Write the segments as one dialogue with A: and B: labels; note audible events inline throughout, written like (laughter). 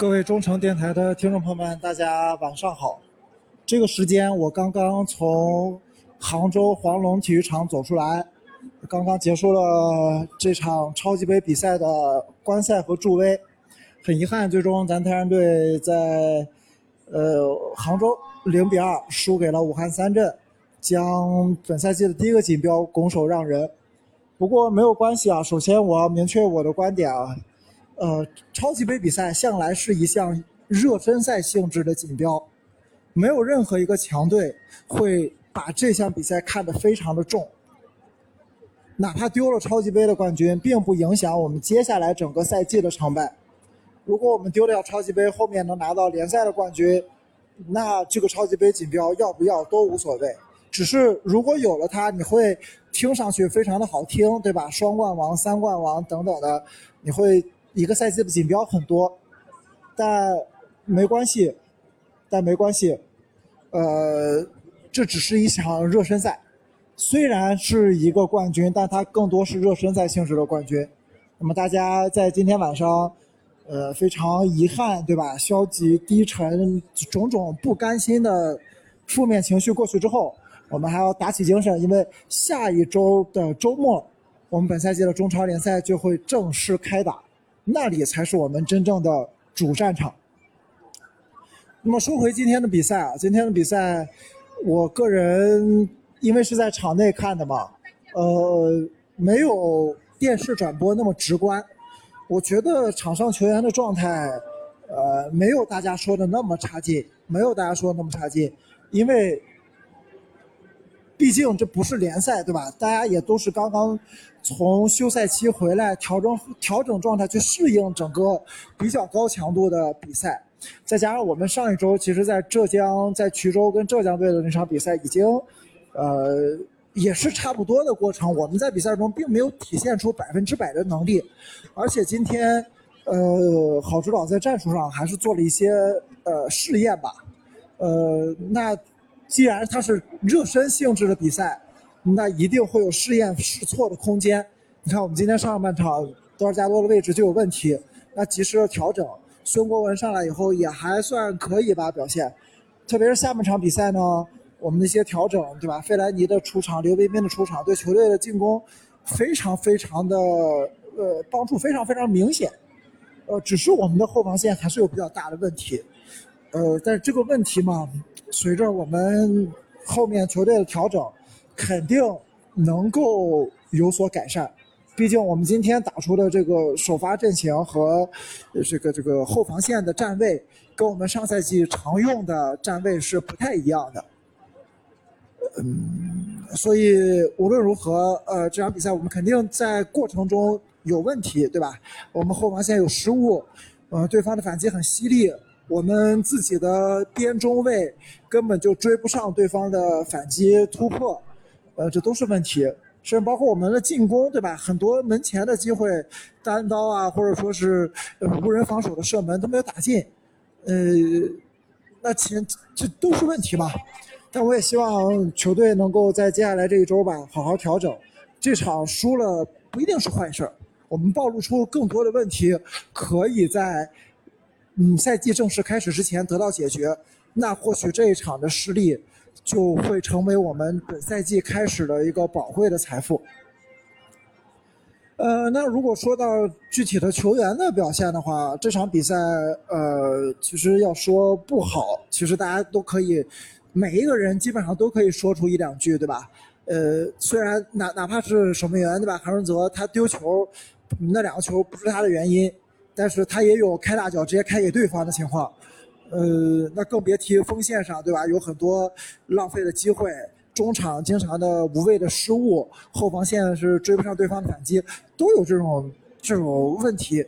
A: 各位中诚电台的听众朋友们，大家晚上好。这个时间我刚刚从杭州黄龙体育场走出来，刚刚结束了这场超级杯比赛的观赛和助威。很遗憾，最终咱泰山队在呃杭州零比二输给了武汉三镇，将本赛季的第一个锦标拱手让人。不过没有关系啊，首先我要明确我的观点啊，呃，超级杯比赛向来是一项热身赛性质的锦标。没有任何一个强队会把这项比赛看得非常的重，哪怕丢了超级杯的冠军，并不影响我们接下来整个赛季的成败。如果我们丢掉超级杯，后面能拿到联赛的冠军，那这个超级杯锦标要不要都无所谓。只是如果有了它，你会听上去非常的好听，对吧？双冠王、三冠王等等的，你会一个赛季的锦标很多，但没关系。但没关系，呃，这只是一场热身赛，虽然是一个冠军，但它更多是热身赛性质的冠军。那么大家在今天晚上，呃，非常遗憾，对吧？消极、低沉、种种不甘心的负面情绪过去之后，我们还要打起精神，因为下一周的周末，我们本赛季的中超联赛就会正式开打，那里才是我们真正的主战场。那么说回今天的比赛啊，今天的比赛，我个人因为是在场内看的嘛，呃，没有电视转播那么直观。我觉得场上球员的状态，呃，没有大家说的那么差劲，没有大家说的那么差劲，因为毕竟这不是联赛，对吧？大家也都是刚刚从休赛期回来，调整调整状态，去适应整个比较高强度的比赛。再加上我们上一周，其实，在浙江、在衢州跟浙江队的那场比赛，已经，呃，也是差不多的过程。我们在比赛中并没有体现出百分之百的能力，而且今天，呃，郝指导在战术上还是做了一些呃试验吧。呃，那既然它是热身性质的比赛，那一定会有试验试错的空间。你看，我们今天上半场多尔加多的位置就有问题，那及时的调整。孙国文上来以后也还算可以吧，表现，特别是下半场比赛呢，我们那些调整，对吧？费莱尼的出场，刘彬彬的出场，对球队的进攻非常非常的呃帮助非常非常明显，呃，只是我们的后防线还是有比较大的问题，呃，但是这个问题嘛，随着我们后面球队的调整，肯定能够有所改善。毕竟我们今天打出的这个首发阵型和这个这个后防线的站位，跟我们上赛季常用的站位是不太一样的。嗯，所以无论如何，呃，这场比赛我们肯定在过程中有问题，对吧？我们后防线有失误，呃，对方的反击很犀利，我们自己的边中卫根本就追不上对方的反击突破，呃，这都是问题。甚至包括我们的进攻，对吧？很多门前的机会，单刀啊，或者说是无人防守的射门都没有打进，呃，那前这都是问题嘛。但我也希望球队能够在接下来这一周吧，好好调整。这场输了不一定是坏事儿，我们暴露出更多的问题，可以在嗯赛季正式开始之前得到解决。那或许这一场的失利。就会成为我们本赛季开始的一个宝贵的财富。呃，那如果说到具体的球员的表现的话，这场比赛，呃，其实要说不好，其实大家都可以，每一个人基本上都可以说出一两句，对吧？呃，虽然哪哪怕是守门员，对吧？韩润泽他丢球，那两个球不是他的原因，但是他也有开大脚直接开给对方的情况。呃，那更别提锋线上，对吧？有很多浪费的机会，中场经常的无谓的失误，后防线是追不上对方的反击，都有这种这种问题。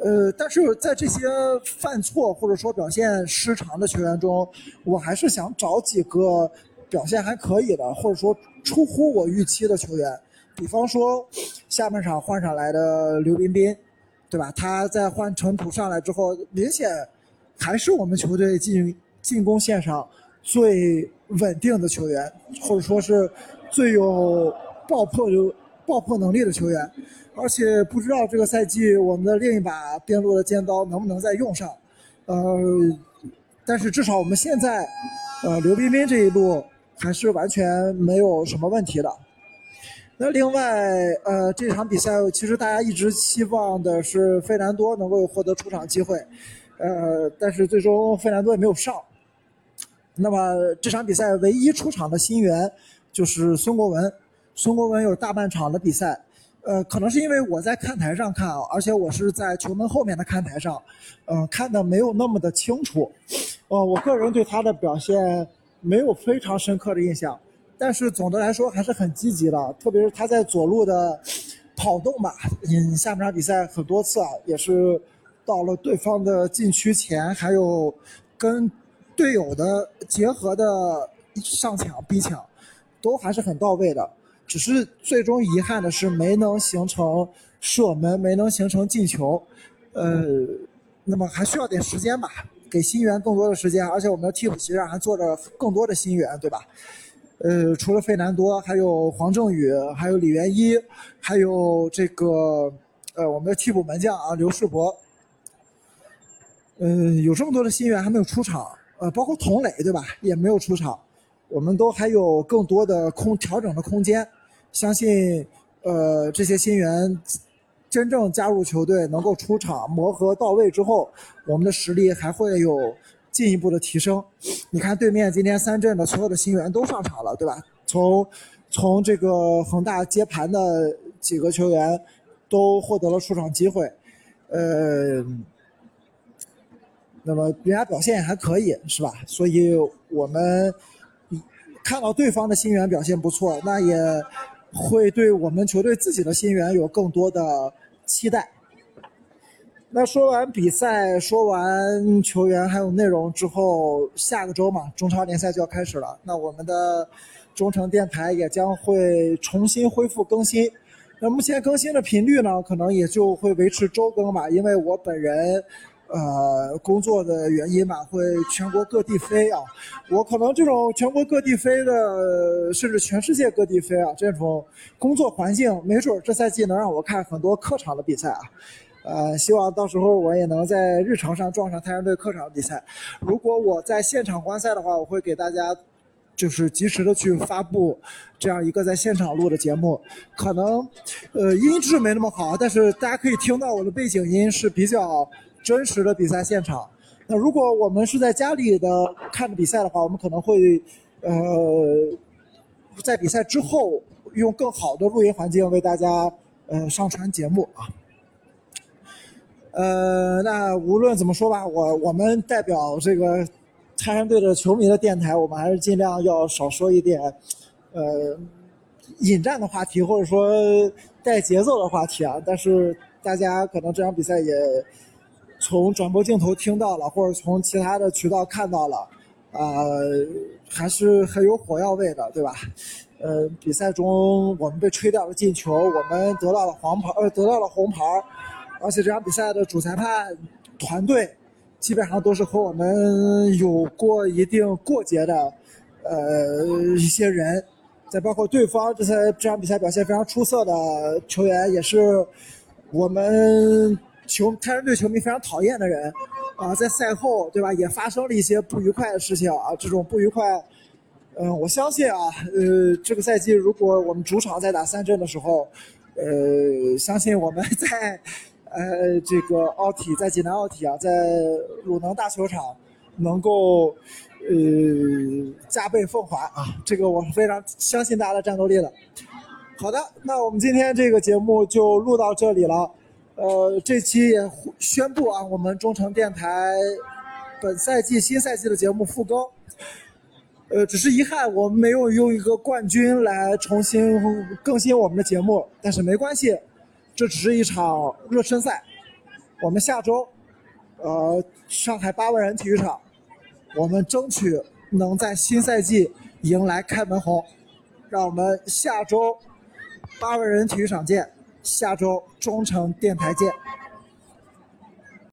A: 呃，但是在这些犯错或者说表现失常的球员中，我还是想找几个表现还可以的，或者说出乎我预期的球员。比方说，下半场换上来的刘彬彬，对吧？他在换成土上来之后，明显。还是我们球队进进攻线上最稳定的球员，或者说是最有爆破爆破能力的球员。而且不知道这个赛季我们的另一把边路的尖刀能不能再用上。呃，但是至少我们现在，呃，刘彬彬这一路还是完全没有什么问题的。那另外，呃，这场比赛其实大家一直期望的是费南多能够获得出场机会，呃，但是最终费南多也没有上。那么这场比赛唯一出场的新援就是孙国文，孙国文有大半场的比赛，呃，可能是因为我在看台上看啊，而且我是在球门后面的看台上，嗯，看的没有那么的清楚，呃，我个人对他的表现没有非常深刻的印象。但是总的来说还是很积极的，特别是他在左路的跑动吧，嗯，下半场比赛很多次啊，也是到了对方的禁区前，还有跟队友的结合的上抢逼抢，都还是很到位的。只是最终遗憾的是没能形成射门，没能形成进球。呃，那么还需要点时间吧，给新援更多的时间，而且我们的替补席上还坐着更多的新援，对吧？呃，除了费南多，还有黄正宇，还有李元一，还有这个呃我们的替补门将啊刘世博。嗯，有这么多的新援还没有出场，呃，包括童磊对吧，也没有出场，我们都还有更多的空调整的空间。相信呃这些新援真正加入球队，能够出场磨合到位之后，我们的实力还会有。进一步的提升，你看对面今天三镇的所有的新援都上场了，对吧？从从这个恒大接盘的几个球员都获得了出场机会，呃，那么人家表现也还可以，是吧？所以我们看到对方的新援表现不错，那也会对我们球队自己的新援有更多的期待。那说完比赛，说完球员还有内容之后，下个周嘛，中超联赛就要开始了。那我们的中城电台也将会重新恢复更新。那目前更新的频率呢，可能也就会维持周更吧，因为我本人，呃，工作的原因嘛，会全国各地飞啊。我可能这种全国各地飞的，甚至全世界各地飞啊，这种工作环境，没准这赛季能让我看很多客场的比赛啊。呃，希望到时候我也能在日程上撞上太阳队客场比赛。如果我在现场观赛的话，我会给大家就是及时的去发布这样一个在现场录的节目。可能呃音质没那么好，但是大家可以听到我的背景音是比较真实的比赛现场。那如果我们是在家里的看着比赛的话，我们可能会呃在比赛之后用更好的录音环境为大家呃上传节目啊。呃，那无论怎么说吧，我我们代表这个泰山队的球迷的电台，我们还是尽量要少说一点，呃，引战的话题，或者说带节奏的话题啊。但是大家可能这场比赛也从转播镜头听到了，或者从其他的渠道看到了，呃，还是很有火药味的，对吧？呃，比赛中我们被吹掉了进球，我们得到了黄牌，呃，得到了红牌。而且这场比赛的主裁判团队基本上都是和我们有过一定过节的，呃，一些人，再包括对方这些这场比赛表现非常出色的球员，也是我们球泰山队球迷非常讨厌的人，啊，在赛后对吧，也发生了一些不愉快的事情啊，这种不愉快，嗯，我相信啊，呃，这个赛季如果我们主场在打三镇的时候，呃，相信我们 (laughs) 在。呃，这个奥体在济南奥体啊，在鲁能大球场能够呃加倍奉还啊，这个我非常相信大家的战斗力的。好的，那我们今天这个节目就录到这里了。呃，这期也宣布啊，我们中诚电台本赛季新赛季的节目复更。呃，只是遗憾我们没有用一个冠军来重新更新我们的节目，但是没关系。这只是一场热身赛，我们下周，呃，上海八万人体育场，我们争取能在新赛季迎来开门红，让我们下周八万人体育场见，下周中诚电台见。